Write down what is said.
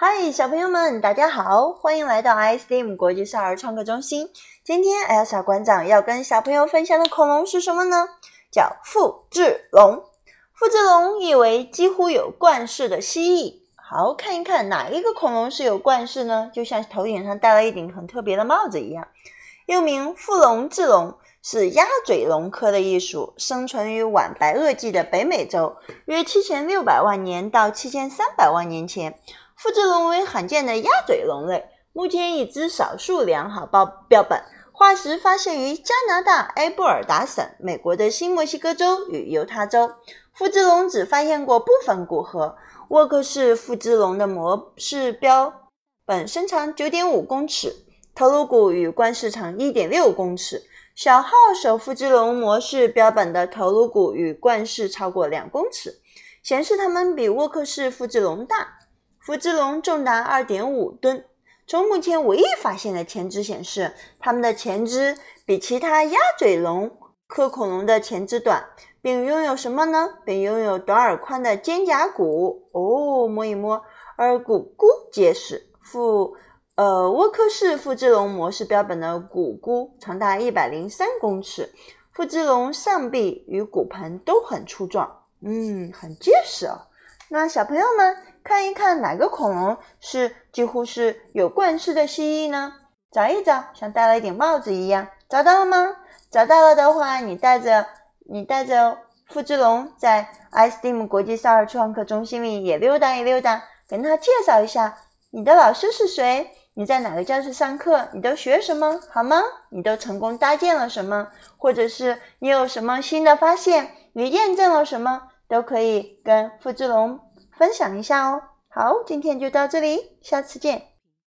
嗨，小朋友们，大家好，欢迎来到 iSteam 国际少儿创客中心。今天 Elsa 馆长要跟小朋友分享的恐龙是什么呢？叫复制龙。复制龙意为几乎有冠饰的蜥蜴。好看一看，哪一个恐龙是有冠饰呢？就像头顶上戴了一顶很特别的帽子一样。又名复龙制龙，是鸭嘴龙科的一属，生存于晚白垩纪的北美洲，约七千六百万年到七千三百万年前。复制龙为罕见的鸭嘴龙类，目前已知少数良好标标本，化石发现于加拿大埃布尔达省、美国的新墨西哥州与犹他州。复制龙只发现过部分骨骼。沃克氏复制龙的模式标本身长九点五公尺，头颅骨与冠饰长一点六公尺。小号手复制龙模式标本的头颅骨与冠饰超过两公尺，显示它们比沃克氏复制龙大。复制龙重达二点五吨。从目前唯一发现的前肢显示，它们的前肢比其他鸭嘴龙科恐龙的前肢短，并拥有什么呢？并拥有短而宽的肩胛骨。哦，摸一摸，而骨骨结实。复呃沃克氏复制龙模式标本的骨骨长达一百零三公尺。复制龙上臂与骨盆都很粗壮，嗯，很结实哦。那小朋友们看一看，哪个恐龙是几乎是有冠饰的蜥蜴呢？找一找，像戴了一顶帽子一样，找到了吗？找到了的话，你带着你带着复制龙在 iSteam 国际少儿创客中心里也溜达一溜达，跟他介绍一下你的老师是谁，你在哪个教室上课，你都学什么，好吗？你都成功搭建了什么，或者是你有什么新的发现，你验证了什么？都可以跟复制龙分享一下哦。好，今天就到这里，下次见。